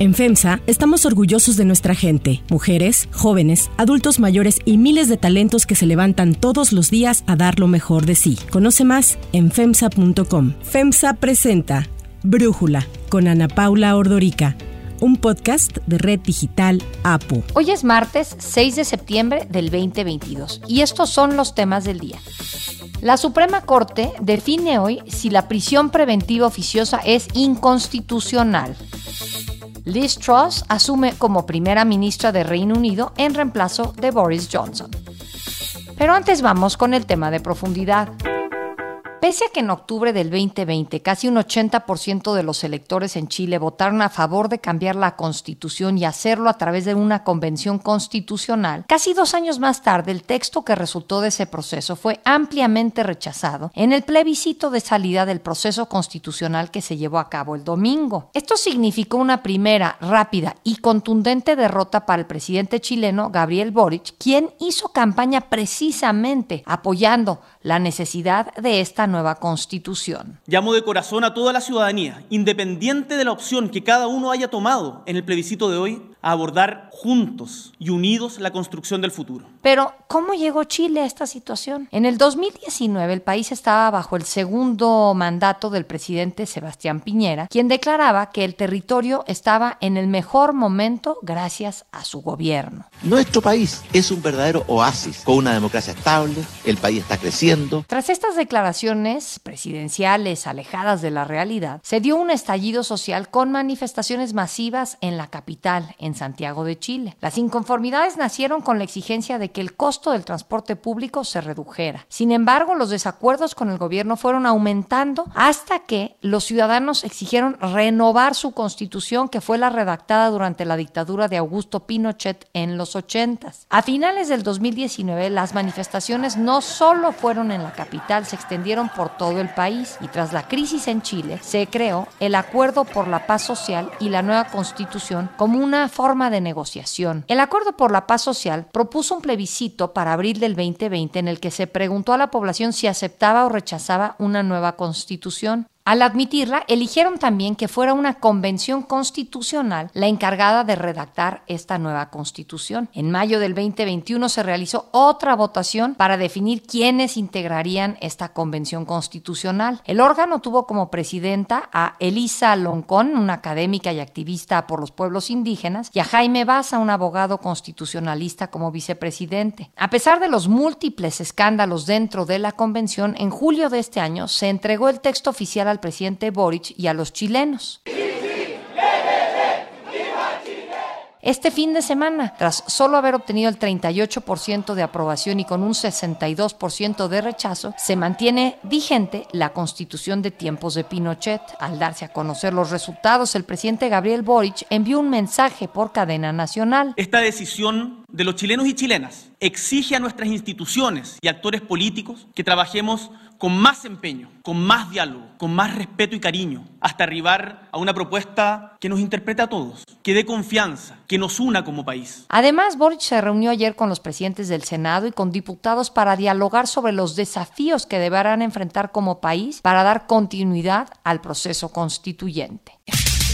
En FEMSA estamos orgullosos de nuestra gente, mujeres, jóvenes, adultos mayores y miles de talentos que se levantan todos los días a dar lo mejor de sí. Conoce más en FEMSA.com. FEMSA presenta Brújula con Ana Paula Ordorica un podcast de Red Digital APO. Hoy es martes 6 de septiembre del 2022 y estos son los temas del día. La Suprema Corte define hoy si la prisión preventiva oficiosa es inconstitucional. Liz Truss asume como primera ministra de Reino Unido en reemplazo de Boris Johnson. Pero antes vamos con el tema de profundidad. Pese a que en octubre del 2020 casi un 80% de los electores en Chile votaron a favor de cambiar la constitución y hacerlo a través de una convención constitucional, casi dos años más tarde el texto que resultó de ese proceso fue ampliamente rechazado en el plebiscito de salida del proceso constitucional que se llevó a cabo el domingo. Esto significó una primera, rápida y contundente derrota para el presidente chileno Gabriel Boric, quien hizo campaña precisamente apoyando la necesidad de esta nueva constitución. Llamo de corazón a toda la ciudadanía, independiente de la opción que cada uno haya tomado en el plebiscito de hoy, a abordar juntos y unidos la construcción del futuro. Pero, ¿cómo llegó Chile a esta situación? En el 2019 el país estaba bajo el segundo mandato del presidente Sebastián Piñera, quien declaraba que el territorio estaba en el mejor momento gracias a su gobierno. Nuestro país es un verdadero oasis, con una democracia estable, el país está creciendo. Tras estas declaraciones presidenciales alejadas de la realidad, se dio un estallido social con manifestaciones masivas en la capital, en Santiago de Chile. Las inconformidades nacieron con la exigencia de que el costo del transporte público se redujera. Sin embargo, los desacuerdos con el gobierno fueron aumentando hasta que los ciudadanos exigieron renovar su constitución que fue la redactada durante la dictadura de Augusto Pinochet en los 80. A finales del 2019, las manifestaciones no solo fueron en la capital, se extendieron por todo el país y tras la crisis en Chile se creó el Acuerdo por la Paz Social y la nueva constitución como una forma de negociación. El Acuerdo por la Paz Social propuso un plebiscito para abril del 2020 en el que se preguntó a la población si aceptaba o rechazaba una nueva constitución. Al admitirla, eligieron también que fuera una convención constitucional la encargada de redactar esta nueva constitución. En mayo del 2021 se realizó otra votación para definir quiénes integrarían esta convención constitucional. El órgano tuvo como presidenta a Elisa Loncón, una académica y activista por los pueblos indígenas, y a Jaime Baza, un abogado constitucionalista como vicepresidente. A pesar de los múltiples escándalos dentro de la convención, en julio de este año se entregó el texto oficial al presidente Boric y a los chilenos. Este fin de semana, tras solo haber obtenido el 38% de aprobación y con un 62% de rechazo, se mantiene vigente la constitución de tiempos de Pinochet. Al darse a conocer los resultados, el presidente Gabriel Boric envió un mensaje por cadena nacional. Esta decisión de los chilenos y chilenas exige a nuestras instituciones y actores políticos que trabajemos con más empeño, con más diálogo, con más respeto y cariño, hasta arribar a una propuesta que nos interprete a todos, que dé confianza, que nos una como país. Además, Boric se reunió ayer con los presidentes del Senado y con diputados para dialogar sobre los desafíos que deberán enfrentar como país para dar continuidad al proceso constituyente.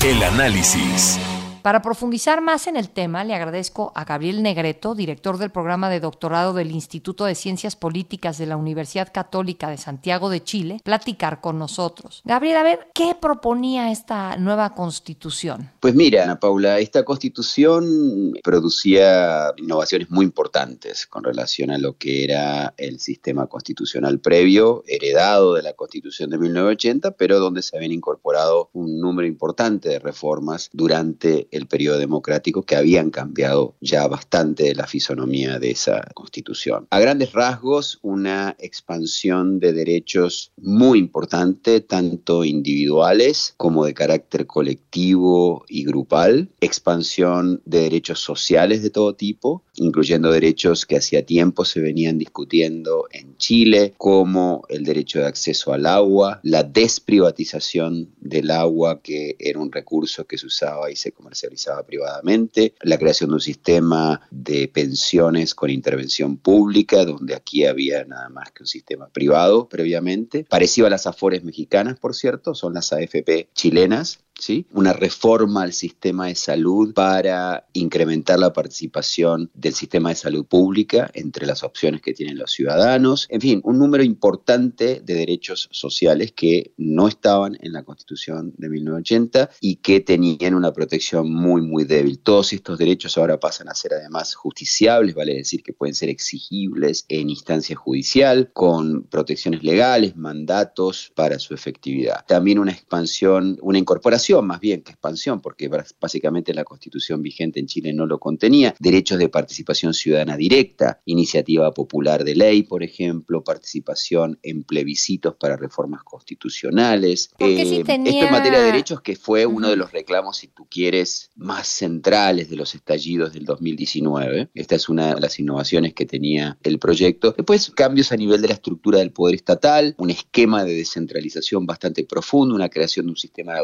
El análisis. Para profundizar más en el tema, le agradezco a Gabriel Negreto, director del programa de doctorado del Instituto de Ciencias Políticas de la Universidad Católica de Santiago de Chile, platicar con nosotros. Gabriel, a ver, ¿qué proponía esta nueva constitución? Pues mira, Ana Paula, esta constitución producía innovaciones muy importantes con relación a lo que era el sistema constitucional previo, heredado de la constitución de 1980, pero donde se habían incorporado un número importante de reformas durante el periodo democrático que habían cambiado ya bastante la fisonomía de esa constitución. A grandes rasgos, una expansión de derechos muy importante, tanto individuales como de carácter colectivo y grupal, expansión de derechos sociales de todo tipo, incluyendo derechos que hacía tiempo se venían discutiendo en Chile, como el derecho de acceso al agua, la desprivatización del agua, que era un recurso que se usaba y se comercializaba privadamente, la creación de un sistema de pensiones con intervención pública, donde aquí había nada más que un sistema privado previamente, parecido a las AFORES mexicanas, por cierto, son las AFP chilenas, ¿sí? Una reforma al sistema de salud para incrementar la participación del sistema de salud pública entre las opciones que tienen los ciudadanos. En fin, un número importante de derechos sociales que no estaban en la Constitución de 1980 y que tenían una protección muy, muy débil. Todos estos derechos ahora pasan a ser además justiciables, vale decir que pueden ser exigibles en instancia judicial, con protecciones legales, mandatos para su efectividad. También una expansión, una incorporación más bien que expansión, porque básicamente la constitución vigente en Chile no lo contenía, derechos de participación ciudadana directa, iniciativa popular de ley, por ejemplo, participación en plebiscitos para reformas constitucionales. Eh, esto en materia de derechos que fue uno de los reclamos, si tú quieres, más centrales de los estallidos del 2019. Esta es una de las innovaciones que tenía el proyecto. Después, cambios a nivel de la estructura del poder estatal, un esquema de descentralización bastante profundo, una creación de un sistema de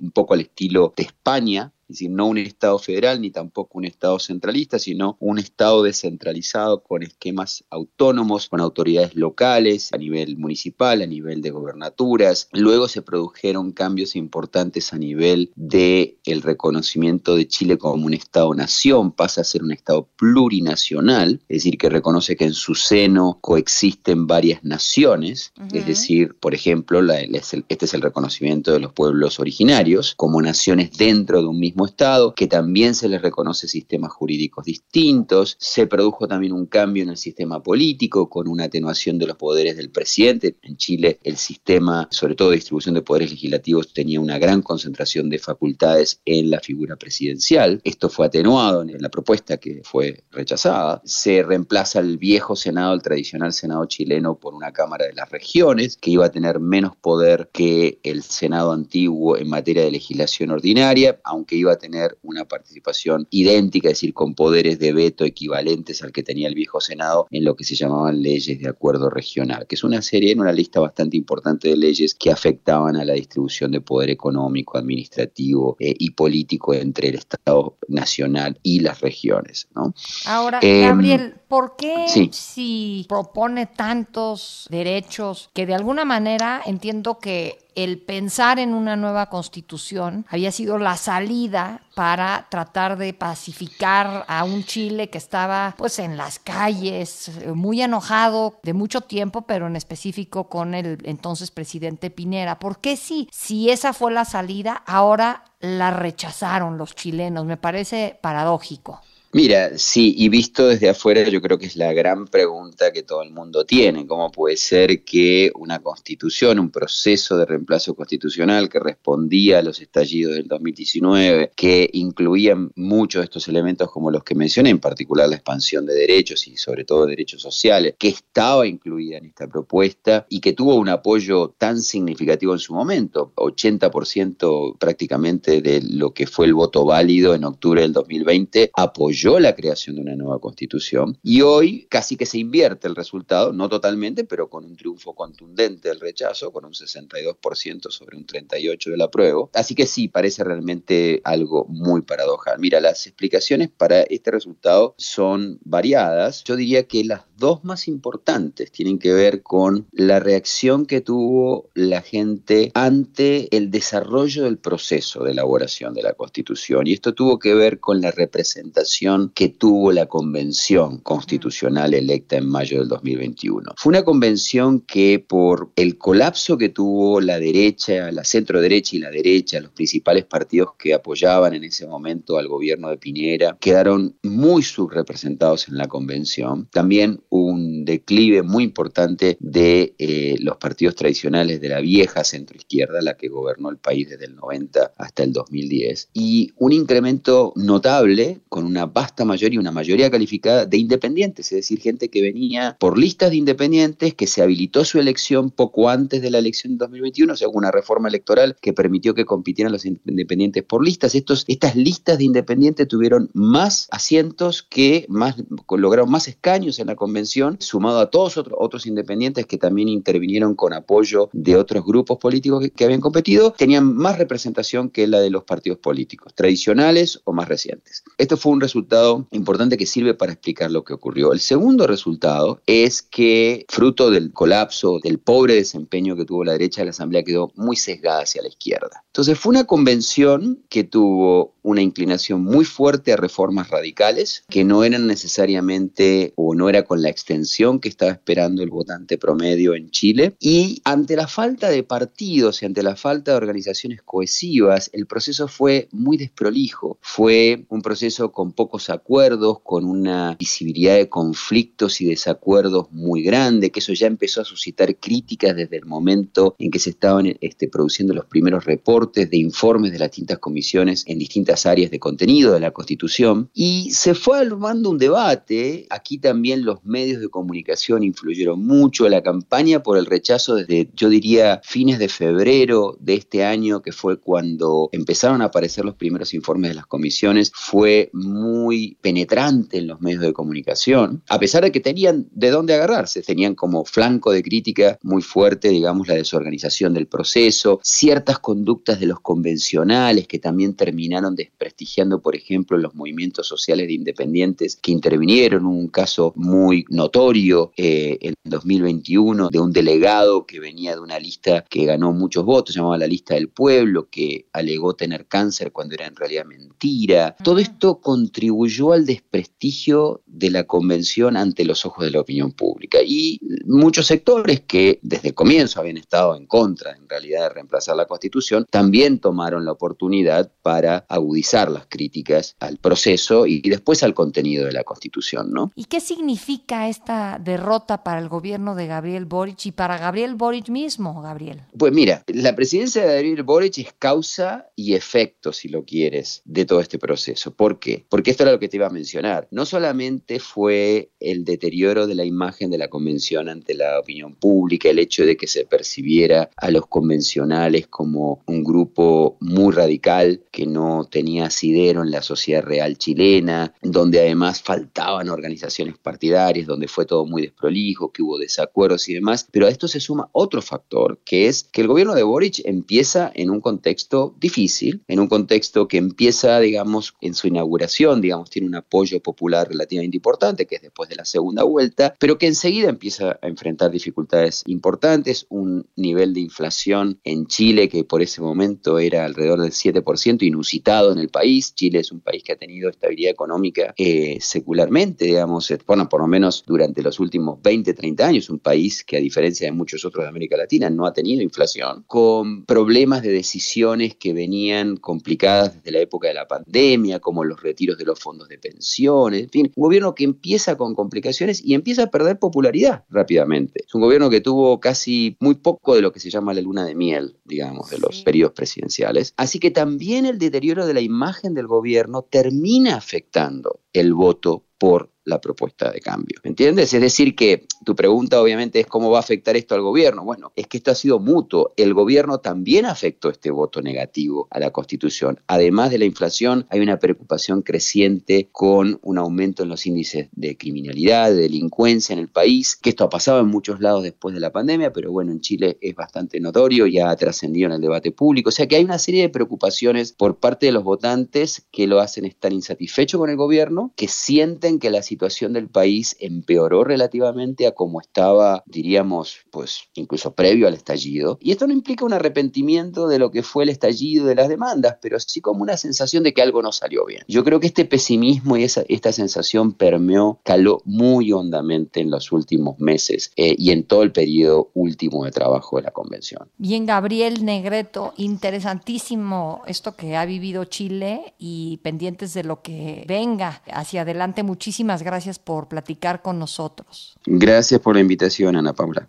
un poco al estilo de España, es decir, no un Estado federal ni tampoco un Estado centralista, sino un Estado descentralizado con esquemas autónomos, con autoridades locales a nivel municipal, a nivel de gobernaturas. Luego se produjeron cambios importantes a nivel de el reconocimiento de Chile como un Estado-nación, pasa a ser un Estado plurinacional, es decir, que reconoce que en su seno coexisten varias naciones, es decir, por ejemplo, este es el reconocimiento de los pueblos originarios como naciones dentro de un mismo Estado, que también se les reconoce sistemas jurídicos distintos. Se produjo también un cambio en el sistema político con una atenuación de los poderes del presidente. En Chile el sistema, sobre todo de distribución de poderes legislativos, tenía una gran concentración de facultades en la figura presidencial. Esto fue atenuado en la propuesta que fue rechazada. Se reemplaza el viejo Senado, el tradicional Senado chileno, por una Cámara de las Regiones, que iba a tener menos poder que el Senado antiguo en materia de legislación ordinaria, aunque iba a tener una participación idéntica, es decir, con poderes de veto equivalentes al que tenía el viejo Senado en lo que se llamaban leyes de acuerdo regional, que es una serie, en una lista bastante importante de leyes que afectaban a la distribución de poder económico, administrativo eh, y político entre el Estado nacional y las regiones. ¿no? Ahora, em, Gabriel, ¿por qué si propone tantos derechos que de alguna manera entiendo que el pensar en una nueva constitución había sido la salida para tratar de pacificar a un Chile que estaba pues en las calles, muy enojado de mucho tiempo, pero en específico con el entonces presidente Pinera. ¿Por qué sí? Si esa fue la salida, ahora la rechazaron los chilenos. Me parece paradójico. Mira, sí, y visto desde afuera yo creo que es la gran pregunta que todo el mundo tiene. ¿Cómo puede ser que una constitución, un proceso de reemplazo constitucional que respondía a los estallidos del 2019, que incluía muchos de estos elementos como los que mencioné, en particular la expansión de derechos y sobre todo derechos sociales, que estaba incluida en esta propuesta y que tuvo un apoyo tan significativo en su momento, 80% prácticamente de lo que fue el voto válido en octubre del 2020, apoyó la creación de una nueva constitución y hoy casi que se invierte el resultado, no totalmente, pero con un triunfo contundente del rechazo, con un 62% sobre un 38% del apruebo. Así que sí, parece realmente algo muy paradojal. Mira, las explicaciones para este resultado son variadas. Yo diría que las dos más importantes tienen que ver con la reacción que tuvo la gente ante el desarrollo del proceso de elaboración de la Constitución. Y esto tuvo que ver con la representación que tuvo la Convención Constitucional electa en mayo del 2021. Fue una convención que por el colapso que tuvo la derecha, la centro derecha y la derecha, los principales partidos que apoyaban en ese momento al gobierno de Piñera, quedaron muy subrepresentados en la convención. También un declive muy importante de eh, los partidos tradicionales de la vieja centroizquierda, la que gobernó el país desde el 90 hasta el 2010, y un incremento notable con una vasta mayoría, una mayoría calificada de independientes, es decir, gente que venía por listas de independientes, que se habilitó su elección poco antes de la elección de 2021, según una reforma electoral que permitió que compitieran los independientes por listas. Estos, estas listas de independientes tuvieron más asientos que más, lograron más escaños en la convención sumado a todos otros, otros independientes que también intervinieron con apoyo de otros grupos políticos que habían competido, tenían más representación que la de los partidos políticos, tradicionales o más recientes. Esto fue un resultado importante que sirve para explicar lo que ocurrió. El segundo resultado es que, fruto del colapso, del pobre desempeño que tuvo la derecha, la Asamblea quedó muy sesgada hacia la izquierda. Entonces fue una convención que tuvo una inclinación muy fuerte a reformas radicales, que no eran necesariamente o no era con la extensión que estaba esperando el votante promedio en Chile. Y ante la falta de partidos y ante la falta de organizaciones cohesivas, el proceso fue muy desprolijo. Fue un proceso con acuerdos, con una visibilidad de conflictos y desacuerdos muy grande, que eso ya empezó a suscitar críticas desde el momento en que se estaban este, produciendo los primeros reportes de informes de las distintas comisiones en distintas áreas de contenido de la Constitución y se fue armando un debate. Aquí también los medios de comunicación influyeron mucho. La campaña por el rechazo desde, yo diría, fines de febrero de este año, que fue cuando empezaron a aparecer los primeros informes de las comisiones, fue muy penetrante en los medios de comunicación, a pesar de que tenían de dónde agarrarse, tenían como flanco de crítica muy fuerte, digamos, la desorganización del proceso, ciertas conductas de los convencionales que también terminaron desprestigiando, por ejemplo, los movimientos sociales de independientes que intervinieron, un caso muy notorio eh, en 2021 de un delegado que venía de una lista que ganó muchos votos, llamaba la lista del pueblo, que alegó tener cáncer cuando era en realidad mentira. Todo esto contribuyó al desprestigio de la convención ante los ojos de la opinión pública y muchos sectores que desde el comienzo habían estado en contra en realidad de reemplazar la constitución, también tomaron la oportunidad para agudizar las críticas al proceso y, después al contenido de la constitución. ¿no? ¿Y qué significa esta derrota para el gobierno de Gabriel Boric y para Gabriel Boric mismo, Gabriel? Pues mira, la presidencia de Gabriel Boric es causa y efecto, si lo quieres, de todo este proceso. ¿Por qué? Porque esto lo que te iba a mencionar. No solamente fue el deterioro de la imagen de la convención ante la opinión pública, el hecho de que se percibiera a los convencionales como un grupo muy radical que no tenía asidero en la sociedad real chilena, donde además faltaban organizaciones partidarias, donde fue todo muy desprolijo, que hubo desacuerdos y demás, pero a esto se suma otro factor, que es que el gobierno de Boric empieza en un contexto difícil, en un contexto que empieza, digamos, en su inauguración, digamos, tiene un apoyo popular relativamente importante, que es después de la segunda vuelta, pero que enseguida empieza a enfrentar dificultades importantes, un nivel de inflación en Chile que por ese momento era alrededor del 7%, inusitado en el país. Chile es un país que ha tenido estabilidad económica eh, secularmente, digamos, eh, bueno, por lo menos durante los últimos 20, 30 años, un país que a diferencia de muchos otros de América Latina no ha tenido inflación, con problemas de decisiones que venían complicadas desde la época de la pandemia, como los retiros de los fondos de pensiones, en fin, un gobierno que empieza con complicaciones y empieza a perder popularidad rápidamente. Es un gobierno que tuvo casi muy poco de lo que se llama la luna de miel, digamos, de los periodos presidenciales. Así que también el deterioro de la imagen del gobierno termina afectando el voto por la propuesta de cambio. ¿Me entiendes? Es decir, que tu pregunta obviamente es cómo va a afectar esto al gobierno. Bueno, es que esto ha sido mutuo. El gobierno también afectó este voto negativo a la Constitución. Además de la inflación, hay una preocupación creciente con un aumento en los índices de criminalidad, de delincuencia en el país, que esto ha pasado en muchos lados después de la pandemia, pero bueno, en Chile es bastante notorio, ya ha trascendido en el debate público. O sea que hay una serie de preocupaciones por parte de los votantes que lo hacen estar insatisfechos con el gobierno, que sienten que la situación situación del país empeoró relativamente a como estaba, diríamos, pues incluso previo al estallido. Y esto no implica un arrepentimiento de lo que fue el estallido de las demandas, pero sí como una sensación de que algo no salió bien. Yo creo que este pesimismo y esa, esta sensación permeó, caló muy hondamente en los últimos meses eh, y en todo el periodo último de trabajo de la convención. Bien, Gabriel Negreto, interesantísimo esto que ha vivido Chile y pendientes de lo que venga hacia adelante. Muchísimas gracias por platicar con nosotros. Gracias por la invitación, Ana Paula.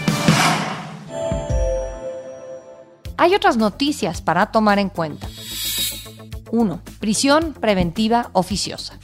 Hay otras noticias para tomar en cuenta. 1. Prisión preventiva oficiosa.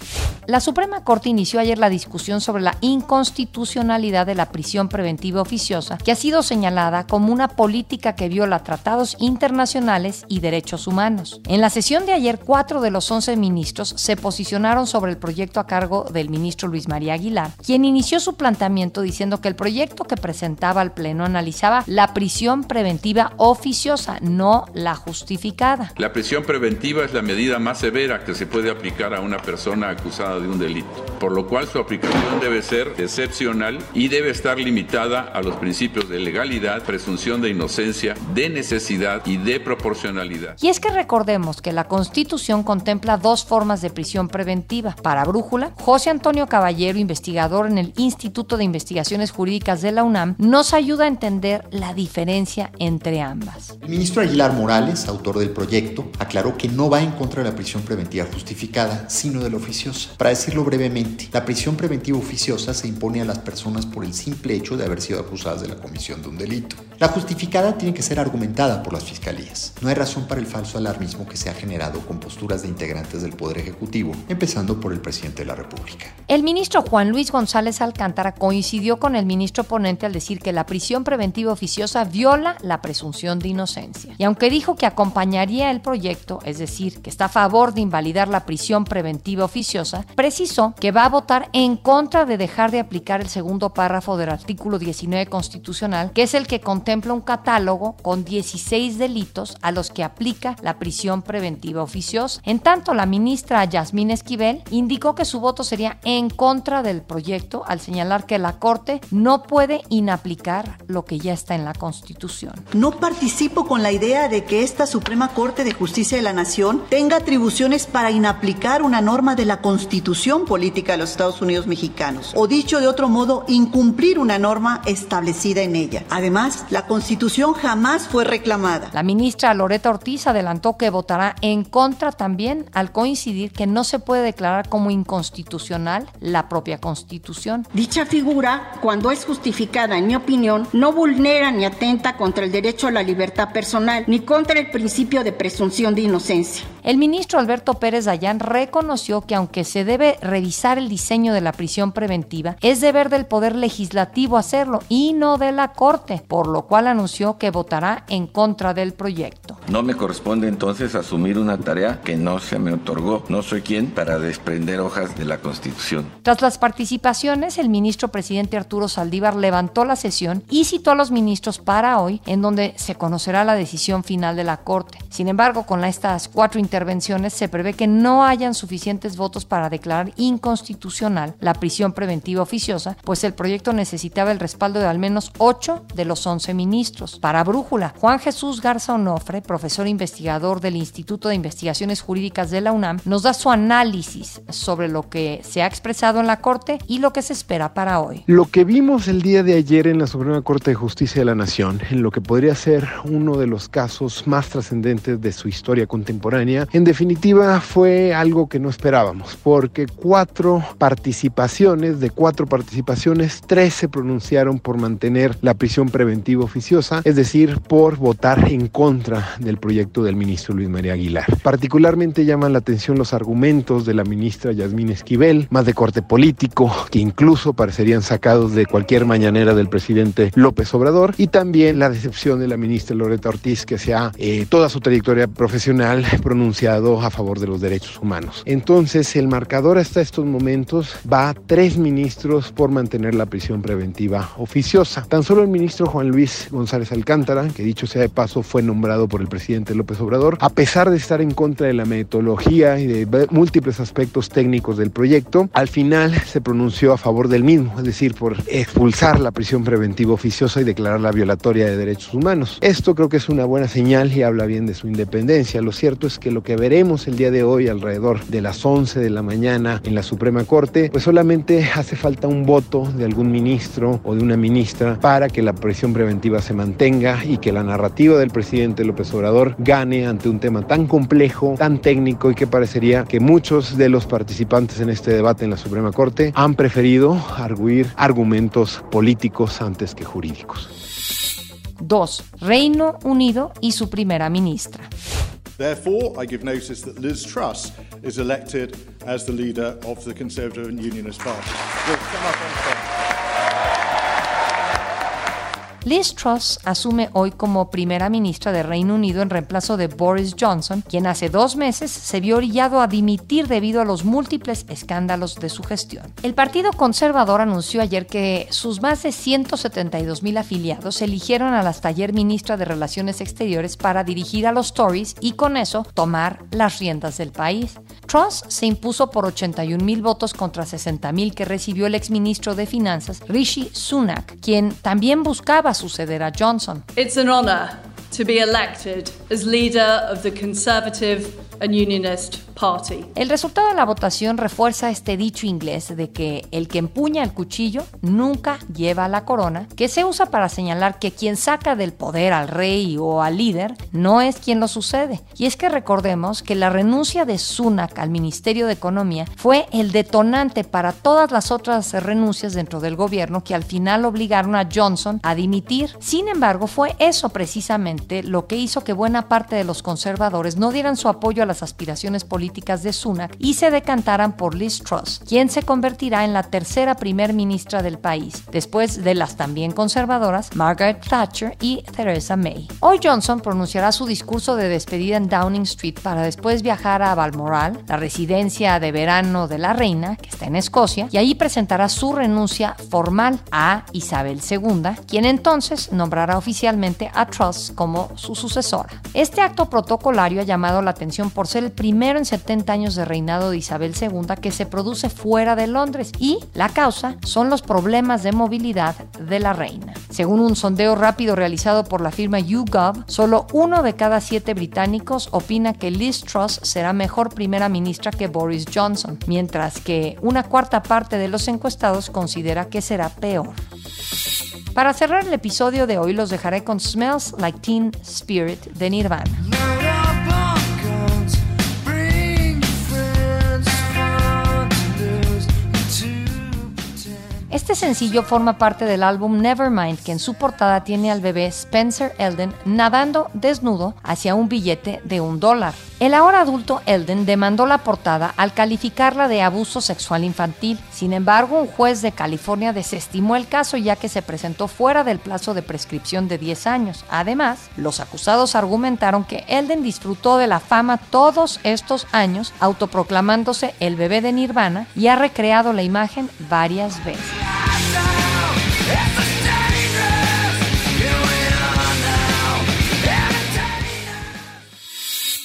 La Suprema Corte inició ayer la discusión sobre la inconstitucionalidad de la prisión preventiva oficiosa, que ha sido señalada como una política que viola tratados internacionales y derechos humanos. En la sesión de ayer, cuatro de los once ministros se posicionaron sobre el proyecto a cargo del ministro Luis María Aguilar, quien inició su planteamiento diciendo que el proyecto que presentaba al Pleno analizaba la prisión preventiva oficiosa, no la justificada. La prisión preventiva es la medida más severa que se puede aplicar a una persona acusada de un delito, por lo cual su aplicación debe ser excepcional y debe estar limitada a los principios de legalidad, presunción de inocencia, de necesidad y de proporcionalidad. Y es que recordemos que la Constitución contempla dos formas de prisión preventiva. Para Brújula, José Antonio Caballero, investigador en el Instituto de Investigaciones Jurídicas de la UNAM, nos ayuda a entender la diferencia entre ambas. El ministro Aguilar Morales, autor del proyecto, aclaró que no va en contra de la prisión preventiva justificada, sino de la oficiosa. Para decirlo brevemente, la prisión preventiva oficiosa se impone a las personas por el simple hecho de haber sido acusadas de la comisión de un delito. La justificada tiene que ser argumentada por las fiscalías. No hay razón para el falso alarmismo que se ha generado con posturas de integrantes del Poder Ejecutivo, empezando por el presidente de la República. El ministro Juan Luis González Alcántara coincidió con el ministro ponente al decir que la prisión preventiva oficiosa viola la presunción de inocencia. Y aunque dijo que acompañaría el proyecto, es decir, que está a favor de invalidar la prisión preventiva oficiosa, precisó que va a votar en contra de dejar de aplicar el segundo párrafo del artículo 19 constitucional, que es el que contempla un catálogo con 16 delitos a los que aplica la prisión preventiva oficiosa. En tanto, la ministra Yasmín Esquivel indicó que su voto sería en contra del proyecto al señalar que la Corte no puede inaplicar lo que ya está en la Constitución. No participo con la idea de que esta Suprema Corte de Justicia de la Nación tenga atribuciones para inaplicar una norma de la Constitución política de los Estados Unidos mexicanos, o dicho de otro modo, incumplir una norma establecida en ella. Además, la Constitución jamás fue reclamada. La ministra Loreta Ortiz adelantó que votará en contra también al coincidir que no se puede declarar como inconstitucional la propia Constitución. Dicha figura, cuando es justificada, en mi opinión, no vulnera ni atenta contra el derecho a la libertad personal, ni contra el principio de presunción de inocencia. El ministro Alberto Pérez Dayán reconoció que aunque se debe revisar el diseño de la prisión preventiva, es deber del Poder Legislativo hacerlo y no de la Corte, por lo cual anunció que votará en contra del proyecto. No me corresponde entonces asumir una tarea que no se me otorgó. No soy quien para desprender hojas de la Constitución. Tras las participaciones, el ministro presidente Arturo Saldívar levantó la sesión y citó a los ministros para hoy, en donde se conocerá la decisión final de la Corte. Sin embargo, con estas cuatro intervenciones se prevé que no hayan suficientes votos para declarar inconstitucional la prisión preventiva oficiosa, pues el proyecto necesitaba el respaldo de al menos ocho de los once ministros. Para Brújula, Juan Jesús Garza Onofre, profesor investigador del Instituto de Investigaciones Jurídicas de la UNAM, nos da su análisis sobre lo que se ha expresado en la Corte y lo que se espera para hoy. Lo que vimos el día de ayer en la Suprema Corte de Justicia de la Nación, en lo que podría ser uno de los casos más trascendentes de su historia contemporánea, en definitiva fue algo que no esperábamos, porque cuatro participaciones, de cuatro participaciones, tres se pronunciaron por mantener la prisión preventiva oficiosa, es decir, por votar en contra del proyecto del ministro Luis María Aguilar. Particularmente llaman la atención los argumentos de la ministra Yasmín Esquivel, más de corte político, que incluso parecerían sacados de cualquier mañanera del presidente López Obrador, y también la decepción de la ministra Loreta Ortiz, que se ha eh, toda su trayectoria profesional pronunciado a favor de los derechos humanos. Entonces, el marcador hasta estos momentos va a tres ministros por mantener la prisión preventiva oficiosa. Tan solo el ministro Juan Luis González Alcántara, que dicho sea de paso fue nombrado por el presidente López Obrador, a pesar de estar en contra de la metodología y de múltiples aspectos técnicos del proyecto, al final se pronunció a favor del mismo, es decir, por expulsar la prisión preventiva oficiosa y declararla violatoria de derechos humanos. Esto creo que es una buena señal y habla bien de su independencia. Lo cierto es que lo que veremos el día de hoy alrededor de las 11 de la mañana en la Suprema Corte, pues solamente hace falta un voto de algún ministro o de una ministra para que la prisión preventiva se mantenga y que la narrativa del presidente López Obrador gane ante un tema tan complejo, tan técnico y que parecería que muchos de los participantes en este debate en la Suprema Corte han preferido arguir argumentos políticos antes que jurídicos. 2. Reino Unido y su primera ministra. Therefore, I give notice that Liz Truss is elected as the leader of the Conservative and Unionist Party. Liz Truss asume hoy como primera ministra de Reino Unido en reemplazo de Boris Johnson, quien hace dos meses se vio orillado a dimitir debido a los múltiples escándalos de su gestión. El Partido Conservador anunció ayer que sus más de 172 mil afiliados eligieron a la taller ministra de Relaciones Exteriores para dirigir a los Tories y con eso tomar las riendas del país. Truss se impuso por 81 mil votos contra 60 mil que recibió el exministro de Finanzas Rishi Sunak, quien también buscaba suceder a Johnson. It's an honor to be elected as leader of the Conservative. El resultado de la votación refuerza este dicho inglés de que el que empuña el cuchillo nunca lleva la corona, que se usa para señalar que quien saca del poder al rey o al líder no es quien lo sucede. Y es que recordemos que la renuncia de Sunak al Ministerio de Economía fue el detonante para todas las otras renuncias dentro del gobierno que al final obligaron a Johnson a dimitir. Sin embargo, fue eso precisamente lo que hizo que buena parte de los conservadores no dieran su apoyo a las aspiraciones políticas de Sunak y se decantaran por Liz Truss, quien se convertirá en la tercera primer ministra del país, después de las también conservadoras Margaret Thatcher y Theresa May. Hoy Johnson pronunciará su discurso de despedida en Downing Street para después viajar a Balmoral, la residencia de verano de la reina, que está en Escocia, y allí presentará su renuncia formal a Isabel II, quien entonces nombrará oficialmente a Truss como su sucesora. Este acto protocolario ha llamado la atención por ser el primero en 70 años de reinado de Isabel II que se produce fuera de Londres y la causa son los problemas de movilidad de la reina. Según un sondeo rápido realizado por la firma YouGov, solo uno de cada siete británicos opina que Liz Truss será mejor primera ministra que Boris Johnson, mientras que una cuarta parte de los encuestados considera que será peor. Para cerrar el episodio de hoy los dejaré con Smells Like Teen Spirit de Nirvana. Sencillo forma parte del álbum Nevermind, que en su portada tiene al bebé Spencer Elden nadando desnudo hacia un billete de un dólar. El ahora adulto Elden demandó la portada al calificarla de abuso sexual infantil. Sin embargo, un juez de California desestimó el caso ya que se presentó fuera del plazo de prescripción de 10 años. Además, los acusados argumentaron que Elden disfrutó de la fama todos estos años autoproclamándose el bebé de Nirvana y ha recreado la imagen varias veces. It's a down.